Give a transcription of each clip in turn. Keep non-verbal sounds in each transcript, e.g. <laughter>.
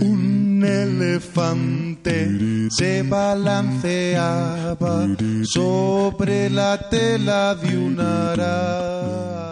Un elefante se balanceaba sobre la tela de una araña.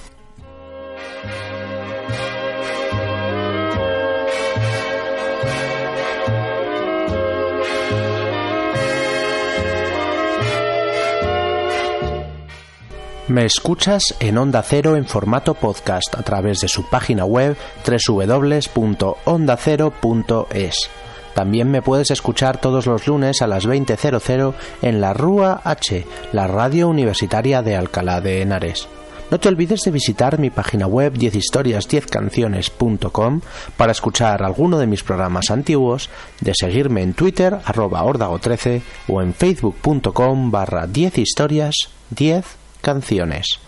Me escuchas en Onda Cero en formato podcast a través de su página web www.ondacero.es. También me puedes escuchar todos los lunes a las 20.00 en la Rúa H, la radio universitaria de Alcalá de Henares. No te olvides de visitar mi página web 10historias10canciones.com para escuchar alguno de mis programas antiguos, de seguirme en Twitter arroba ordago13 o en facebook.com barra 10 historias 10 canciones.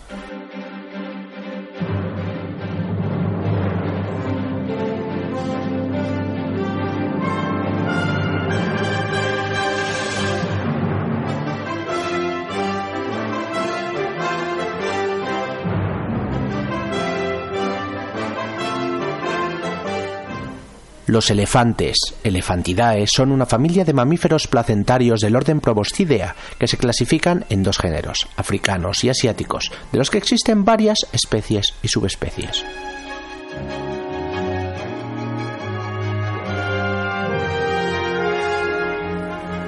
Los elefantes, Elefantidae, son una familia de mamíferos placentarios del orden Proboscidea, que se clasifican en dos géneros, africanos y asiáticos, de los que existen varias especies y subespecies.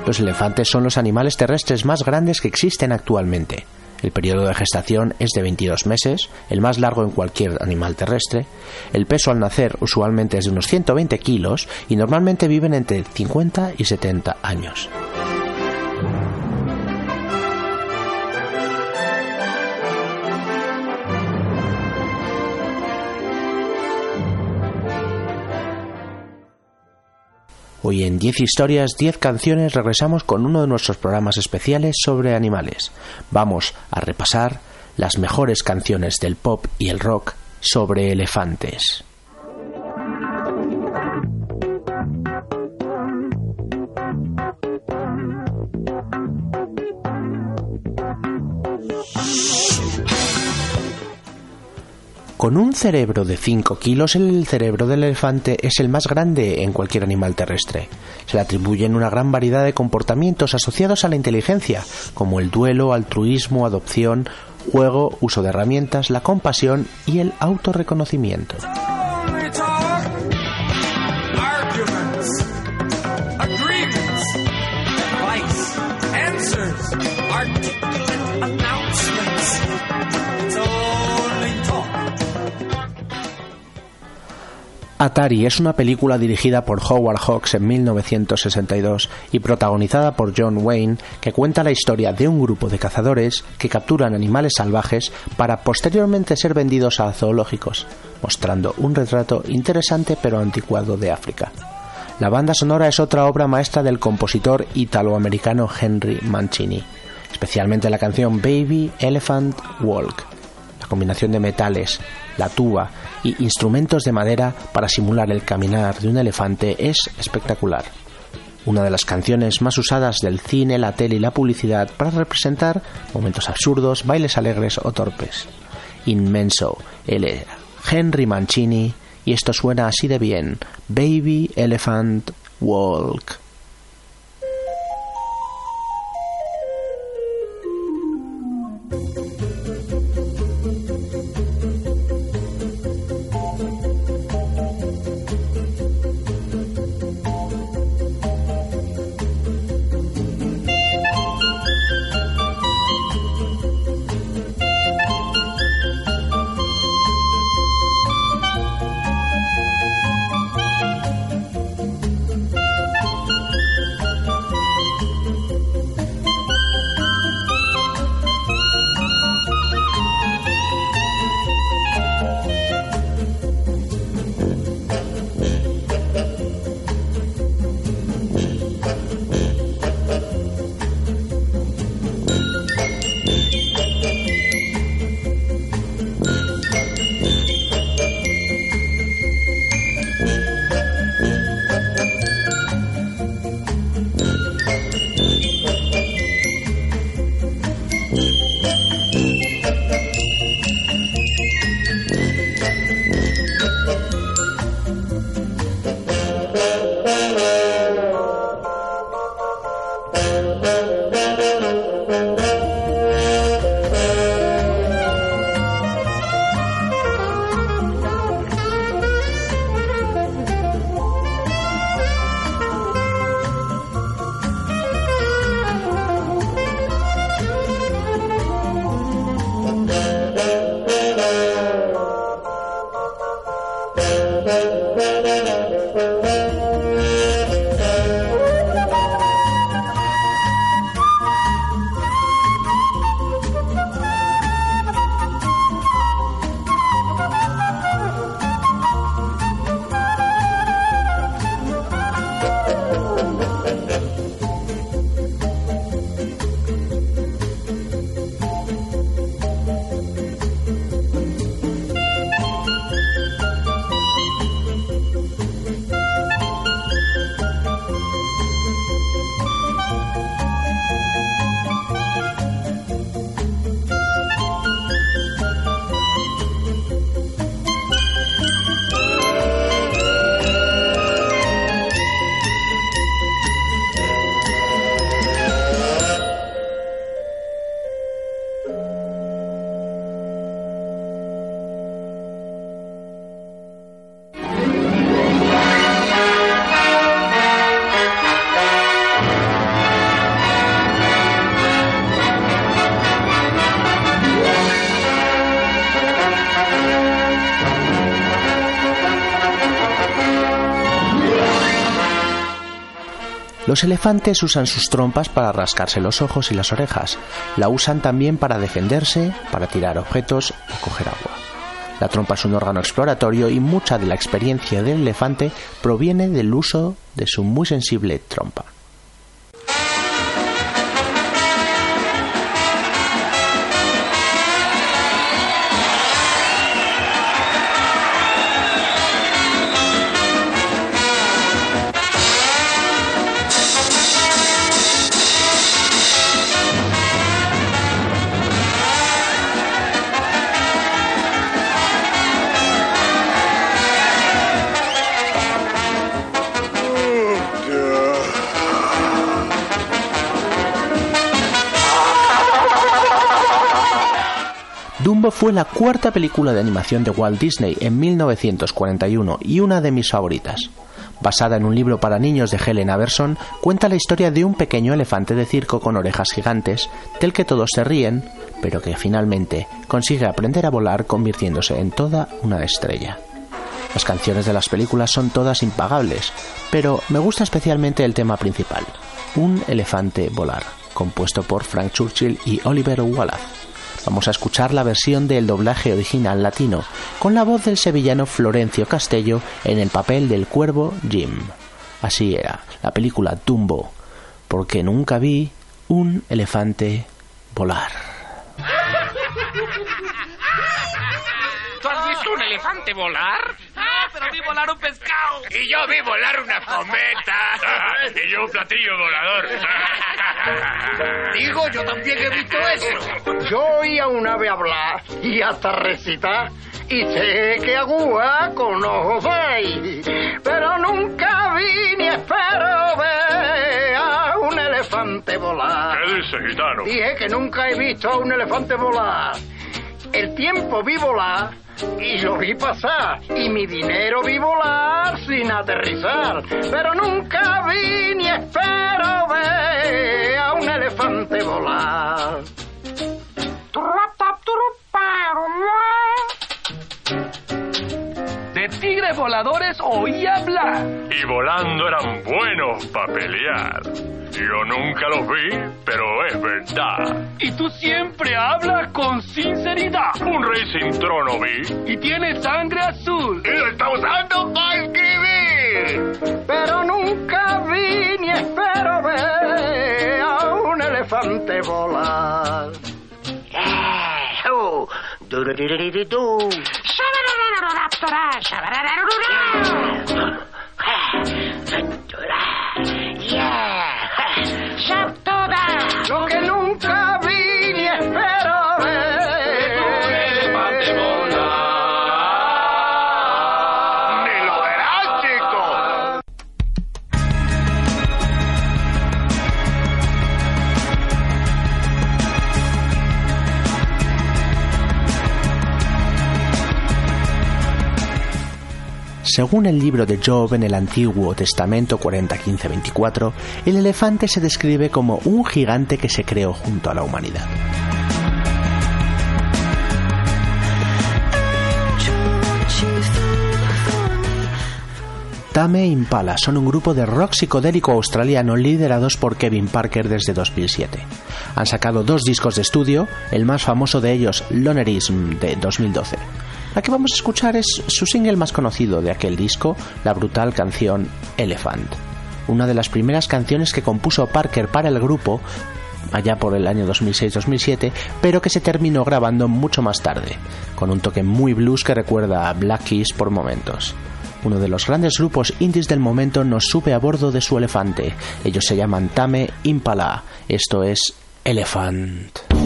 Los elefantes son los animales terrestres más grandes que existen actualmente. El periodo de gestación es de 22 meses, el más largo en cualquier animal terrestre. El peso al nacer usualmente es de unos 120 kilos y normalmente viven entre 50 y 70 años. Hoy en 10 historias, 10 canciones regresamos con uno de nuestros programas especiales sobre animales. Vamos a repasar las mejores canciones del pop y el rock sobre elefantes. Con un cerebro de 5 kilos, el cerebro del elefante es el más grande en cualquier animal terrestre. Se le atribuyen una gran variedad de comportamientos asociados a la inteligencia, como el duelo, altruismo, adopción, juego, uso de herramientas, la compasión y el autorreconocimiento. Atari es una película dirigida por Howard Hawks en 1962 y protagonizada por John Wayne que cuenta la historia de un grupo de cazadores que capturan animales salvajes para posteriormente ser vendidos a zoológicos, mostrando un retrato interesante pero anticuado de África. La banda sonora es otra obra maestra del compositor italoamericano Henry Mancini, especialmente la canción Baby Elephant Walk. La combinación de metales, la tuba y instrumentos de madera para simular el caminar de un elefante es espectacular. Una de las canciones más usadas del cine, la tele y la publicidad para representar momentos absurdos, bailes alegres o torpes. Inmenso, él Henry Mancini y esto suena así de bien. Baby Elephant Walk. Los elefantes usan sus trompas para rascarse los ojos y las orejas. La usan también para defenderse, para tirar objetos o coger agua. La trompa es un órgano exploratorio y mucha de la experiencia del elefante proviene del uso de su muy sensible trompa. Fue la cuarta película de animación de Walt Disney en 1941 y una de mis favoritas. Basada en un libro para niños de Helen Aberson, cuenta la historia de un pequeño elefante de circo con orejas gigantes, del que todos se ríen, pero que finalmente consigue aprender a volar convirtiéndose en toda una estrella. Las canciones de las películas son todas impagables, pero me gusta especialmente el tema principal, Un elefante volar, compuesto por Frank Churchill y Oliver Wallace. Vamos a escuchar la versión del doblaje original latino, con la voz del sevillano Florencio Castello en el papel del cuervo Jim. Así era, la película Dumbo, porque nunca vi un elefante volar. Visto un elefante volar? ¡Ah, pero vi volar un pescado! Y yo vi volar una cometa. <laughs> y yo un platillo volador. <laughs> Digo, yo también he visto eso. Yo oí a un ave hablar y hasta recitar. Y sé que agua con ojos hay, pero nunca vi ni espero ver a un elefante volar. ¿Qué dice, gitano? Dije que nunca he visto a un elefante volar. El tiempo vi volar y lo vi pasar. Y mi dinero vi volar sin aterrizar. Pero nunca vi ni espero ver a un elefante volar. De tigres voladores oí hablar. Y volando eran buenos para pelear. Yo nunca los vi, pero es verdad. Y tú siempre hablas con sinceridad. Un rey sin trono vi. Y tienes sangre azul. Y lo está usando para escribir. Pero nunca vi ni espero ver a un elefante volar. Lo que nunca vi ni espero Según el libro de Job en el Antiguo Testamento 40.15.24, el elefante se describe como un gigante que se creó junto a la humanidad. Tame Impala son un grupo de rock psicodélico australiano liderados por Kevin Parker desde 2007. Han sacado dos discos de estudio, el más famoso de ellos, Lonerism, de 2012. La que vamos a escuchar es su single más conocido de aquel disco, la brutal canción Elephant. Una de las primeras canciones que compuso Parker para el grupo allá por el año 2006-2007, pero que se terminó grabando mucho más tarde, con un toque muy blues que recuerda a Black Keys por momentos. Uno de los grandes grupos indies del momento nos sube a bordo de su elefante. Ellos se llaman Tame Impala. Esto es Elephant.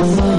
Lord.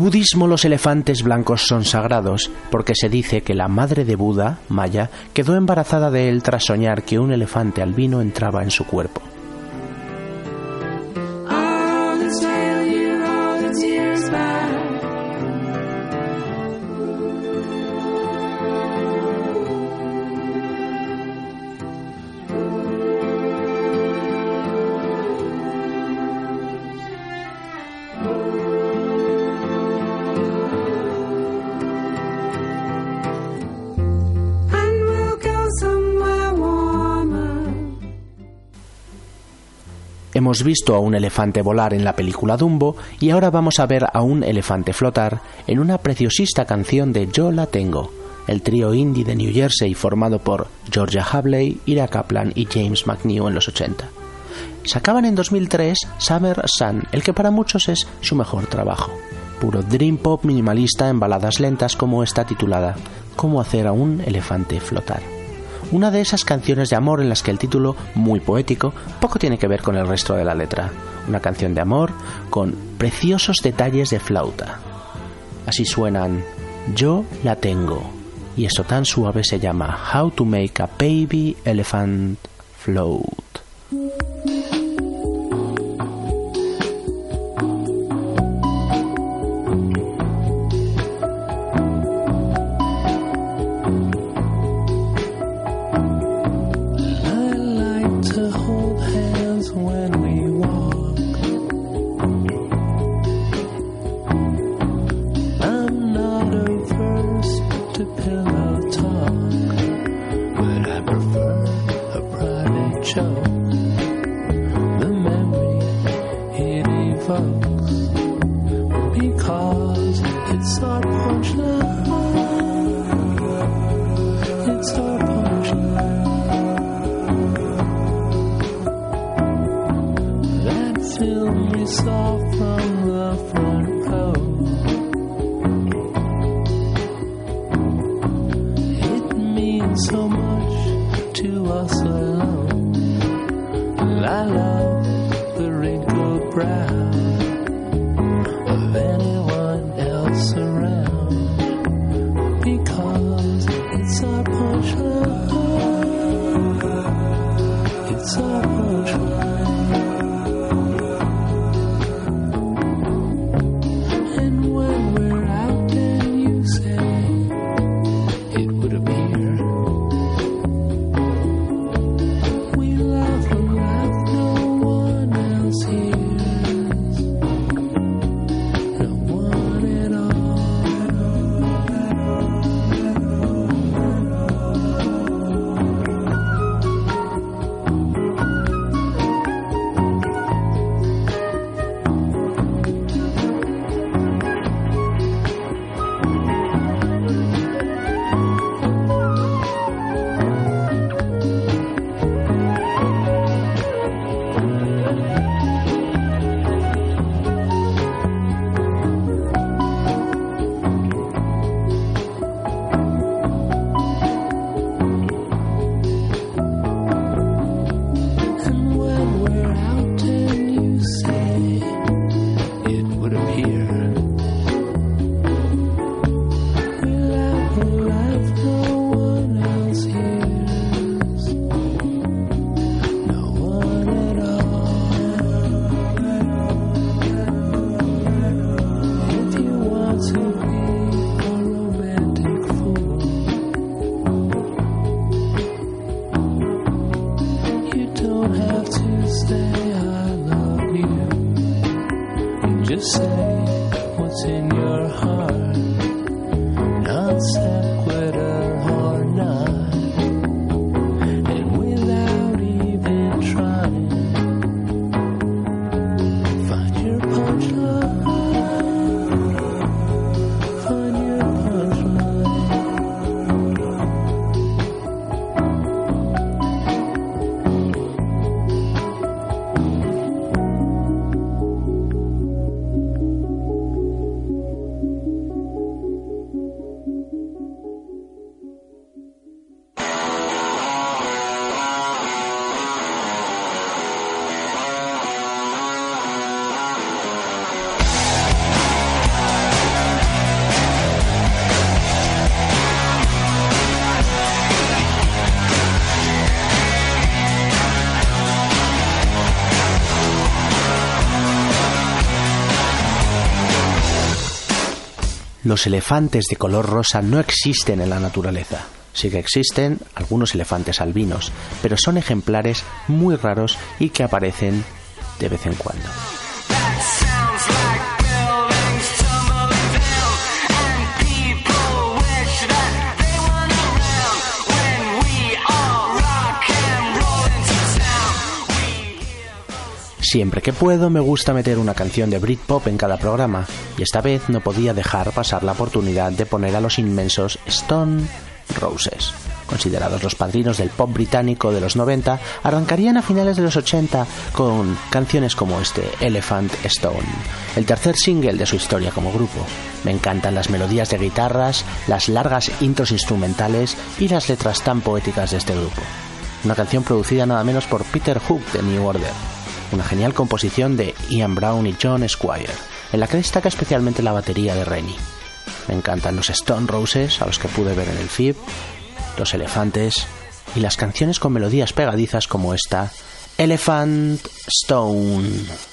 Budismo los elefantes blancos son sagrados porque se dice que la madre de Buda, Maya, quedó embarazada de él tras soñar que un elefante albino entraba en su cuerpo. Hemos visto a un elefante volar en la película Dumbo y ahora vamos a ver a un elefante flotar en una preciosista canción de Yo la tengo, el trío indie de New Jersey formado por Georgia Habley, Ira Kaplan y James McNew en los 80. Sacaban en 2003 Summer Sun, el que para muchos es su mejor trabajo. Puro dream pop minimalista en baladas lentas como esta titulada Cómo hacer a un elefante flotar una de esas canciones de amor en las que el título, muy poético, poco tiene que ver con el resto de la letra. Una canción de amor con preciosos detalles de flauta. Así suenan Yo la tengo. Y eso tan suave se llama How to Make a Baby Elephant Float. Los elefantes de color rosa no existen en la naturaleza. Sí que existen algunos elefantes albinos, pero son ejemplares muy raros y que aparecen de vez en cuando. Siempre que puedo me gusta meter una canción de Britpop en cada programa, y esta vez no podía dejar pasar la oportunidad de poner a los inmensos Stone Roses. Considerados los padrinos del pop británico de los 90, arrancarían a finales de los 80 con canciones como este Elephant Stone, el tercer single de su historia como grupo. Me encantan las melodías de guitarras, las largas intros instrumentales y las letras tan poéticas de este grupo. Una canción producida nada menos por Peter Hook de New Order una genial composición de Ian Brown y John Squire, en la que destaca especialmente la batería de Rennie. Me encantan los Stone Roses, a los que pude ver en el FIB, los elefantes y las canciones con melodías pegadizas como esta, Elephant Stone.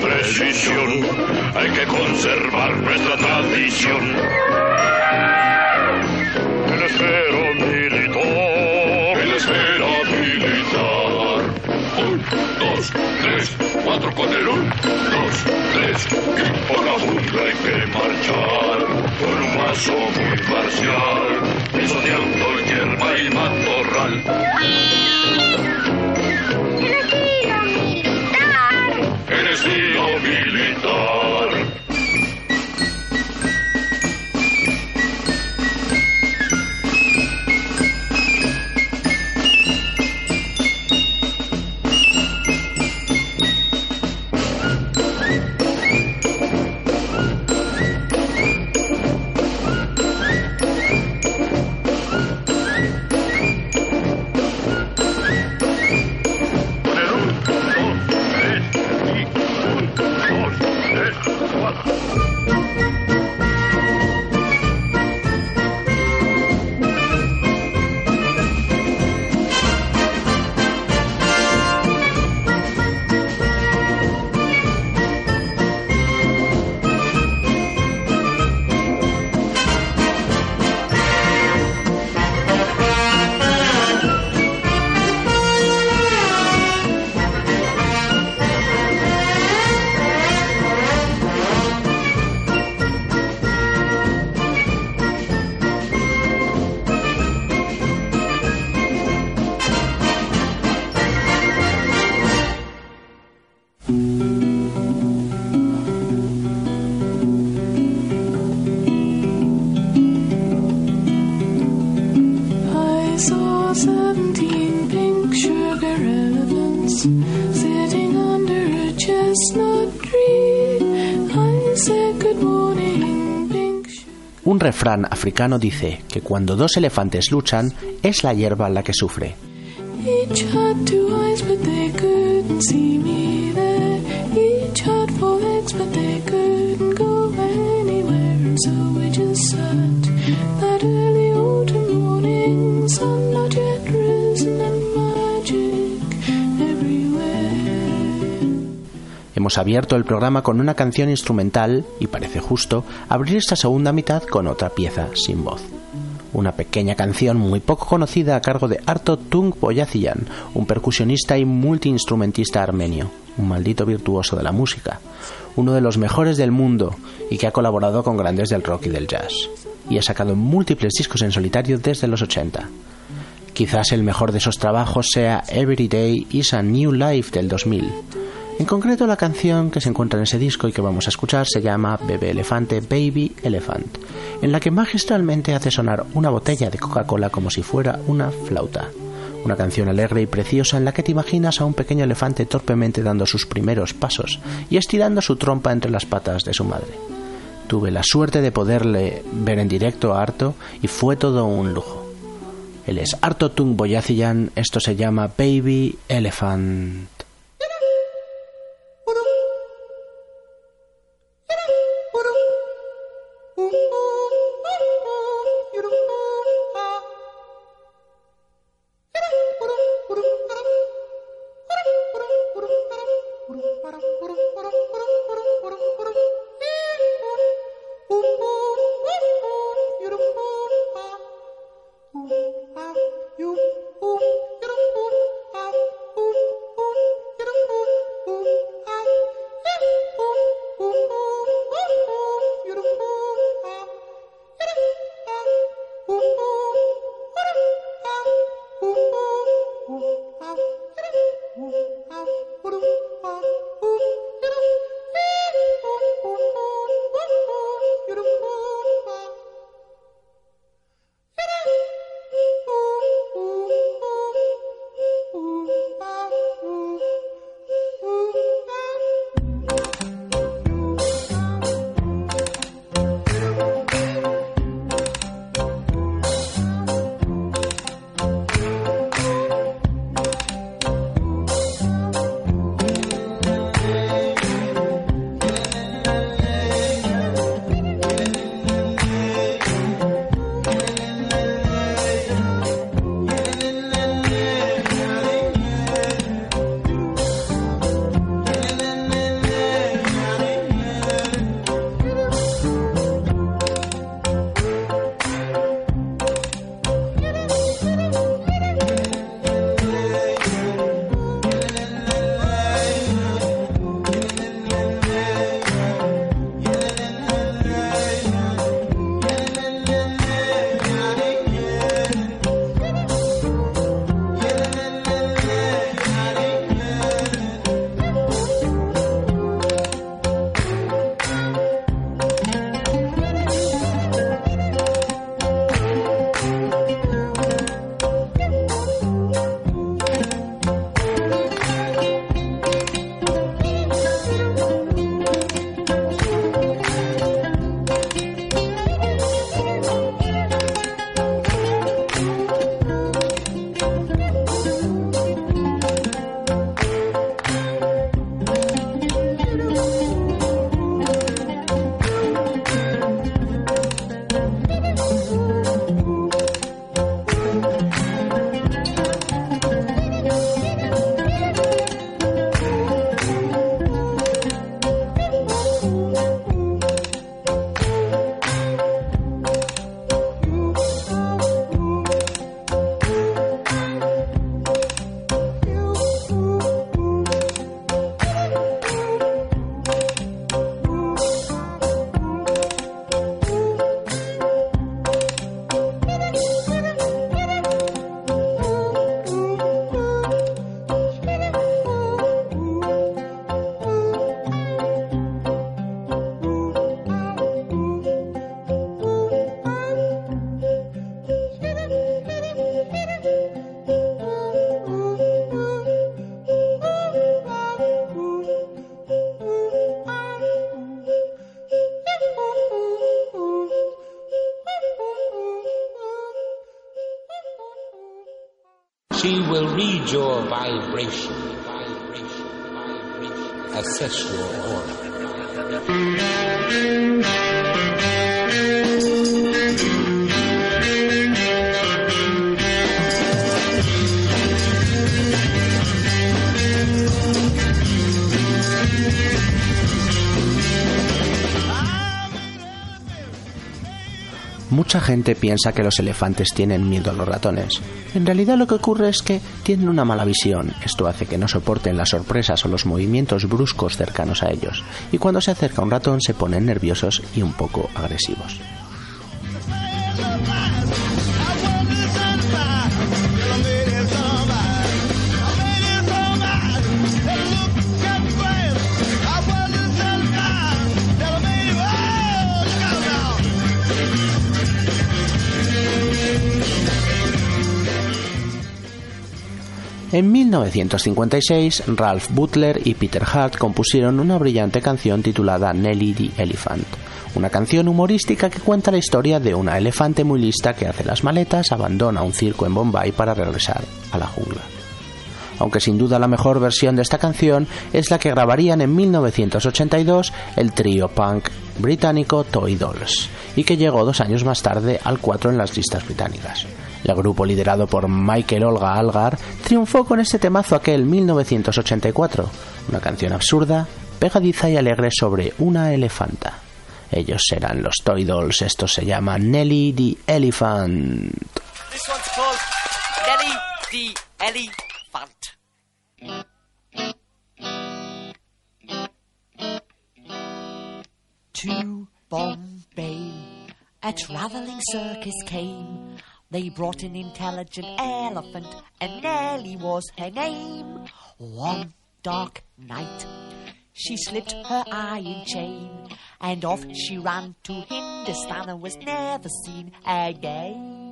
Precisión. Hay que conservar nuestra tradición. El esfero militar. El esfero militar. Un, dos, tres, cuatro con el un, dos, tres. Y por la jungla hay que marchar. Con un paso muy marcial. Pisoteando hierba y matorral. Un refrán africano dice que cuando dos elefantes luchan es la hierba la que sufre. Hemos abierto el programa con una canción instrumental y parece justo abrir esta segunda mitad con otra pieza sin voz. Una pequeña canción muy poco conocida a cargo de Arto Tung Boyaziyan, un percusionista y multiinstrumentista armenio, un maldito virtuoso de la música, uno de los mejores del mundo y que ha colaborado con grandes del rock y del jazz, y ha sacado múltiples discos en solitario desde los 80. Quizás el mejor de esos trabajos sea Every Day is a New Life del 2000. En concreto, la canción que se encuentra en ese disco y que vamos a escuchar se llama Bebé Elefante Baby Elephant, en la que magistralmente hace sonar una botella de Coca-Cola como si fuera una flauta. Una canción alegre y preciosa en la que te imaginas a un pequeño elefante torpemente dando sus primeros pasos y estirando su trompa entre las patas de su madre. Tuve la suerte de poderle ver en directo a Arto y fue todo un lujo. Él es Arto Tung Boyaziyan, esto se llama Baby Elephant. Mucha gente piensa que los elefantes tienen miedo a los ratones. En realidad lo que ocurre es que tienen una mala visión. Esto hace que no soporten las sorpresas o los movimientos bruscos cercanos a ellos. Y cuando se acerca un ratón se ponen nerviosos y un poco agresivos. En 1956, Ralph Butler y Peter Hart compusieron una brillante canción titulada Nelly the Elephant, una canción humorística que cuenta la historia de una elefante muy lista que hace las maletas, abandona un circo en Bombay para regresar a la jungla. Aunque sin duda la mejor versión de esta canción es la que grabarían en 1982 el trío punk británico Toy Dolls, y que llegó dos años más tarde al 4 en las listas británicas. El grupo liderado por Michael Olga Algar triunfó con este temazo aquel 1984, una canción absurda, pegadiza y alegre sobre una elefanta. Ellos serán los Toy Dolls, esto se llama Nelly the Elephant. This one's called Nelly the Elephant. To Bombay, a travelling circus came. They brought an intelligent elephant, and Nellie was her name. One dark night, she slipped her iron chain, and off she ran to Hindustan and was never seen again.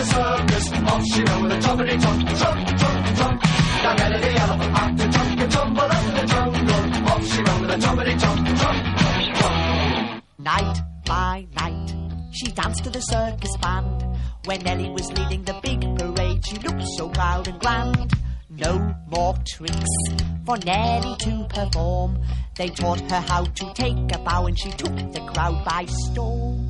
The circus. Off she with a trumpety trump, trump, trump, trump. Now Nelly the elephant packed the and tumbled up the jungle. Off she with a trumpety trump, trump, trump, trump. Night by night, she danced to the circus band. When Nellie was leading the big parade, she looked so proud and grand. No more tricks for Nellie to perform. They taught her how to take a bow, and she took the crowd by storm.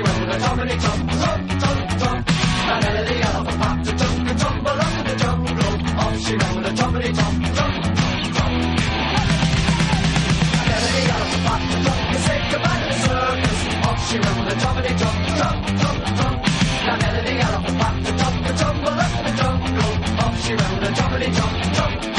you over popped a up in the jungle. Off she ran a the popped a said goodbye to the circus. Off she a popped a up in the jungle. Off she a.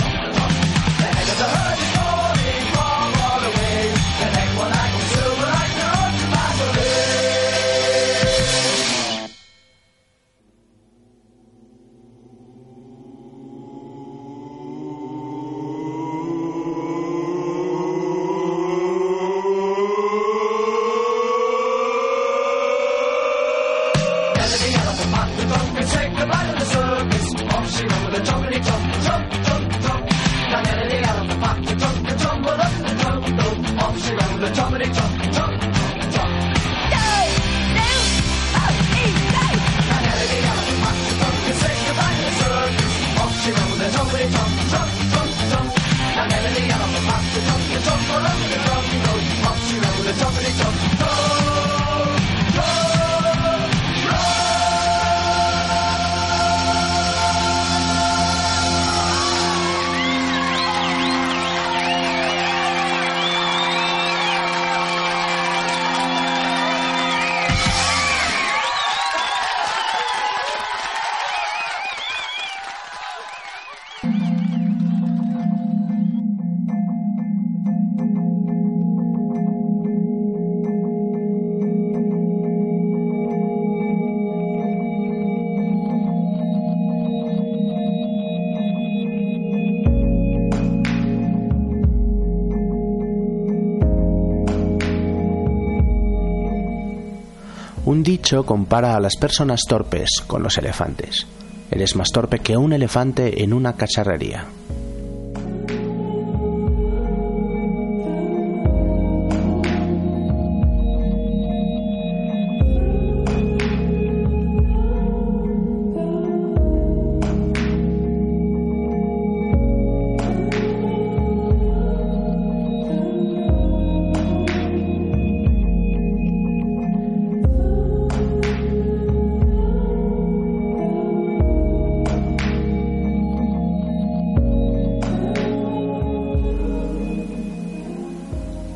dicho compara a las personas torpes con los elefantes. Eres más torpe que un elefante en una cacharrería.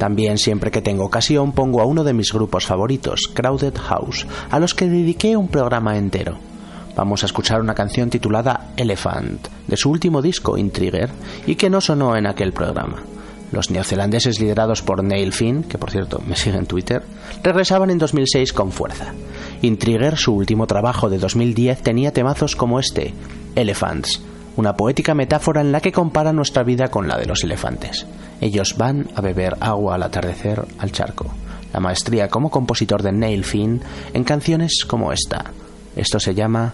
También siempre que tengo ocasión pongo a uno de mis grupos favoritos, Crowded House, a los que dediqué un programa entero. Vamos a escuchar una canción titulada Elephant, de su último disco, Intriguer, y que no sonó en aquel programa. Los neozelandeses liderados por Neil Finn, que por cierto me sigue en Twitter, regresaban en 2006 con fuerza. Intriguer, su último trabajo de 2010, tenía temazos como este, Elephants, una poética metáfora en la que compara nuestra vida con la de los elefantes. Ellos van a beber agua al atardecer al charco. La maestría como compositor de Neil Finn en canciones como esta. Esto se llama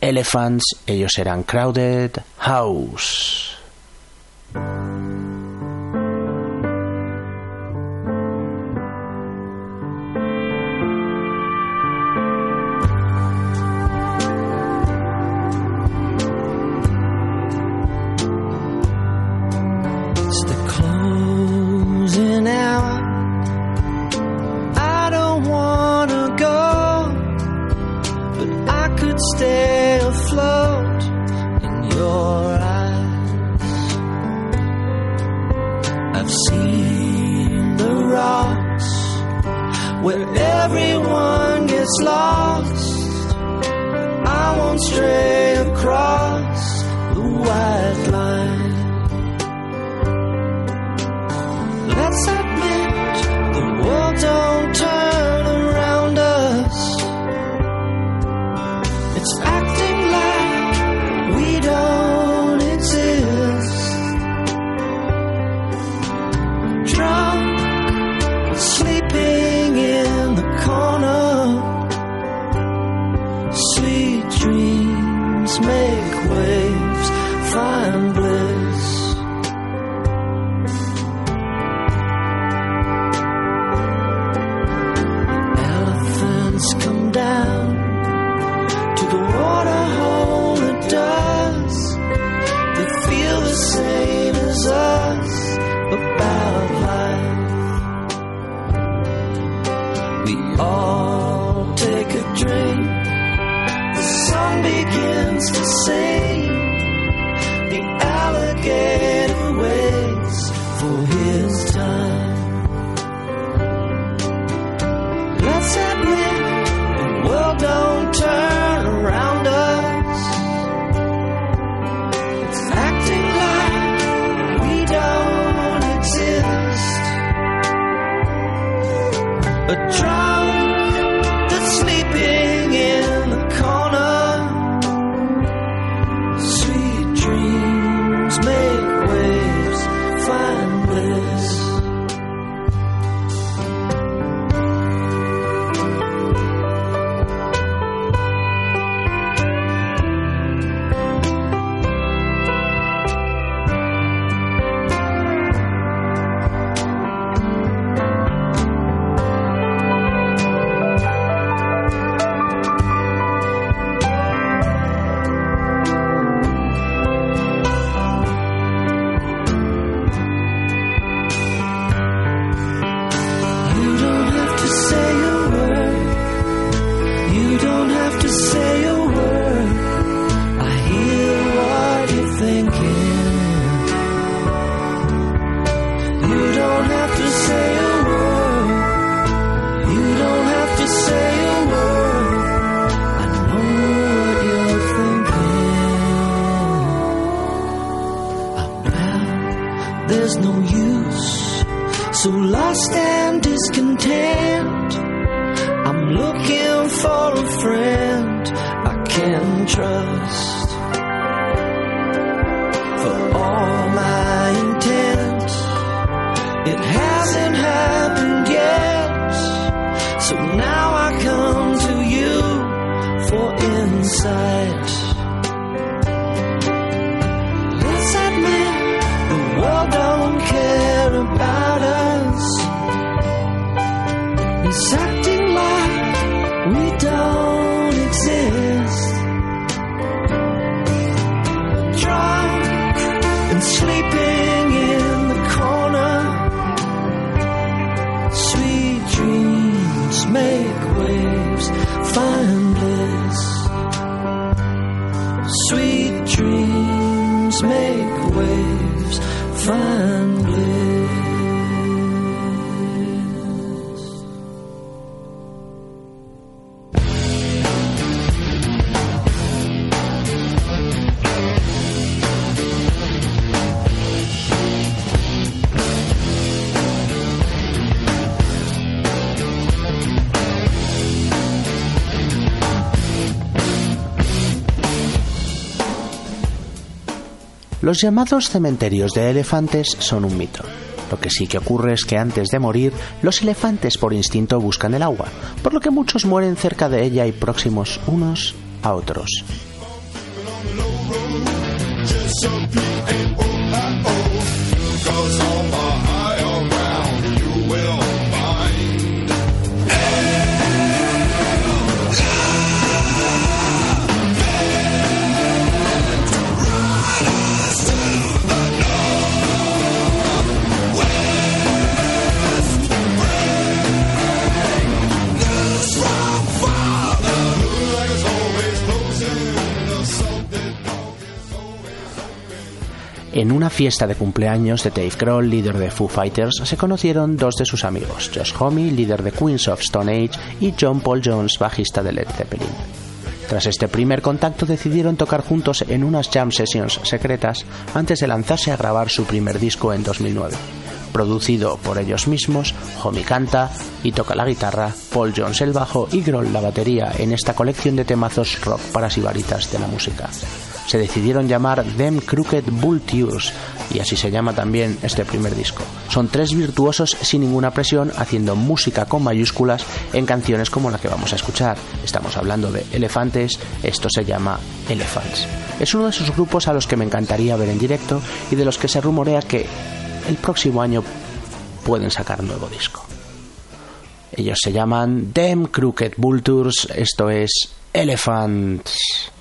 Elephants, ellos eran Crowded House. side. Los llamados cementerios de elefantes son un mito. Lo que sí que ocurre es que antes de morir, los elefantes por instinto buscan el agua, por lo que muchos mueren cerca de ella y próximos unos a otros. En una fiesta de cumpleaños de Dave Grohl, líder de Foo Fighters, se conocieron dos de sus amigos, Josh Homme, líder de Queens of Stone Age, y John Paul Jones, bajista de Led Zeppelin. Tras este primer contacto decidieron tocar juntos en unas jam sessions secretas antes de lanzarse a grabar su primer disco en 2009. Producido por ellos mismos, Homme canta y toca la guitarra, Paul Jones el bajo y Grohl la batería en esta colección de temazos rock para sibaritas de la música se decidieron llamar Them Crooked Vultures y así se llama también este primer disco. Son tres virtuosos sin ninguna presión haciendo música con mayúsculas en canciones como la que vamos a escuchar. Estamos hablando de Elefantes, esto se llama Elephants. Es uno de esos grupos a los que me encantaría ver en directo y de los que se rumorea que el próximo año pueden sacar nuevo disco. Ellos se llaman Them Crooked Vultures, esto es Elephants.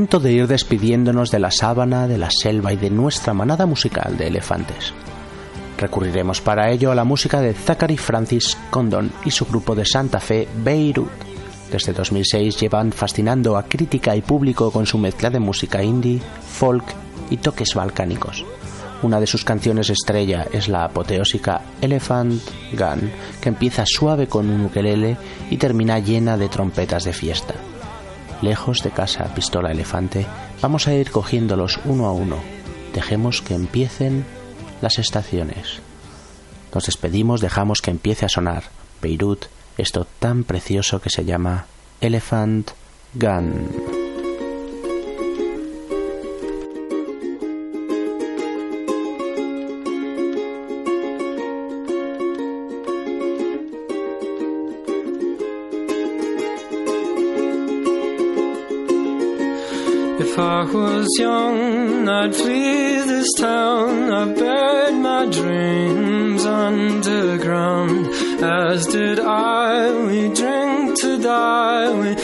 Momento de ir despidiéndonos de la sábana, de la selva y de nuestra manada musical de elefantes. Recurriremos para ello a la música de Zachary Francis Condon y su grupo de Santa Fe, Beirut. Desde 2006 llevan fascinando a crítica y público con su mezcla de música indie, folk y toques balcánicos. Una de sus canciones estrella es la apoteósica Elephant Gun, que empieza suave con un ukelele y termina llena de trompetas de fiesta. Lejos de casa, pistola elefante, vamos a ir cogiéndolos uno a uno. Dejemos que empiecen las estaciones. Nos despedimos, dejamos que empiece a sonar Beirut, esto tan precioso que se llama Elephant Gun. Was young, I'd flee this town. I buried my dreams underground. As did I, we drink to die, we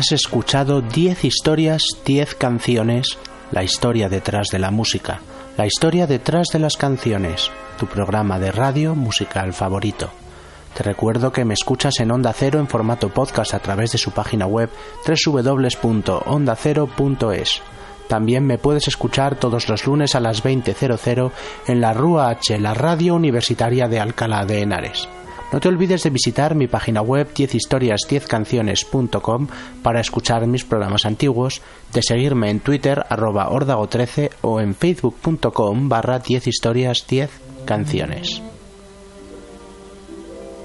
Has escuchado 10 historias, 10 canciones, la historia detrás de la música, la historia detrás de las canciones, tu programa de radio musical favorito. Te recuerdo que me escuchas en Onda Cero en formato podcast a través de su página web www.ondacero.es. También me puedes escuchar todos los lunes a las 20.00 en la Rúa H, la radio universitaria de Alcalá de Henares. No te olvides de visitar mi página web 10historias10canciones.com para escuchar mis programas antiguos, de seguirme en Twitter arroba ordago13 o en facebook.com barra 10historias10 canciones.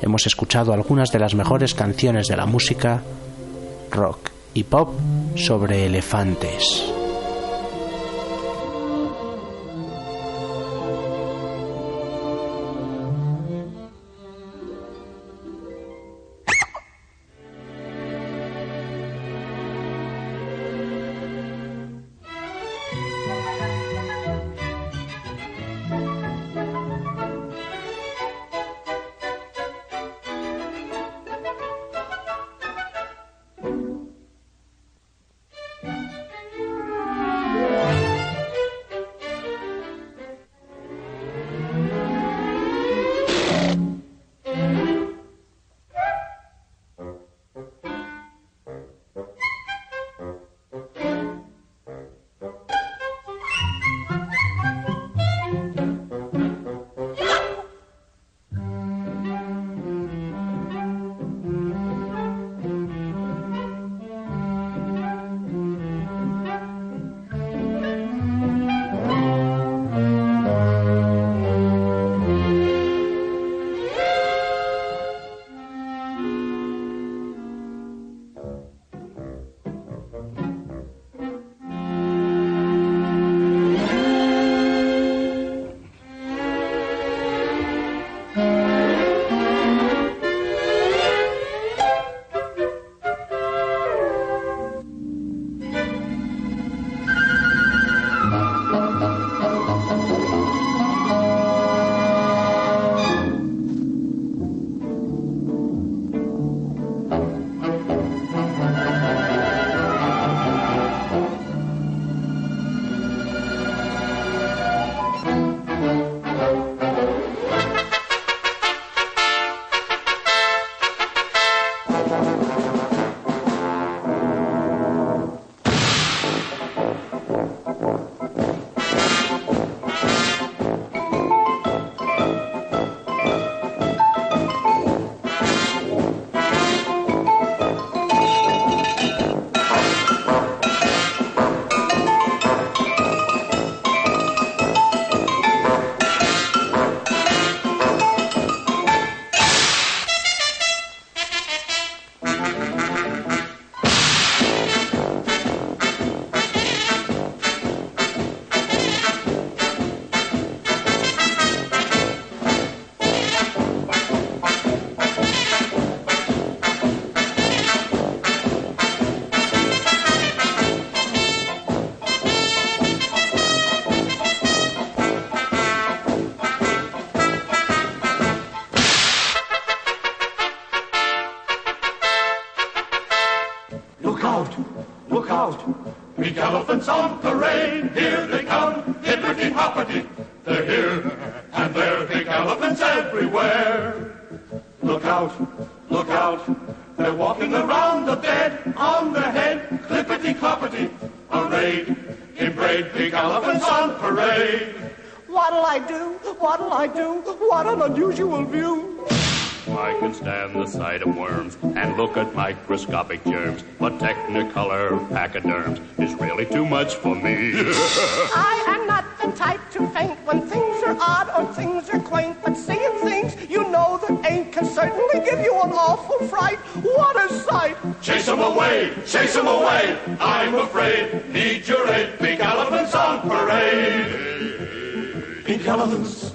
Hemos escuchado algunas de las mejores canciones de la música rock y pop sobre elefantes. Look at microscopic germs, but Technicolor pachyderms is really too much for me. <laughs> I am not the type to faint when things are odd or things are quaint, but seeing things you know that ain't can certainly give you an awful fright. What a sight! Chase 'em away! Chase 'em away! I'm afraid. Need your aid. Big elephants on parade. Pink elephants.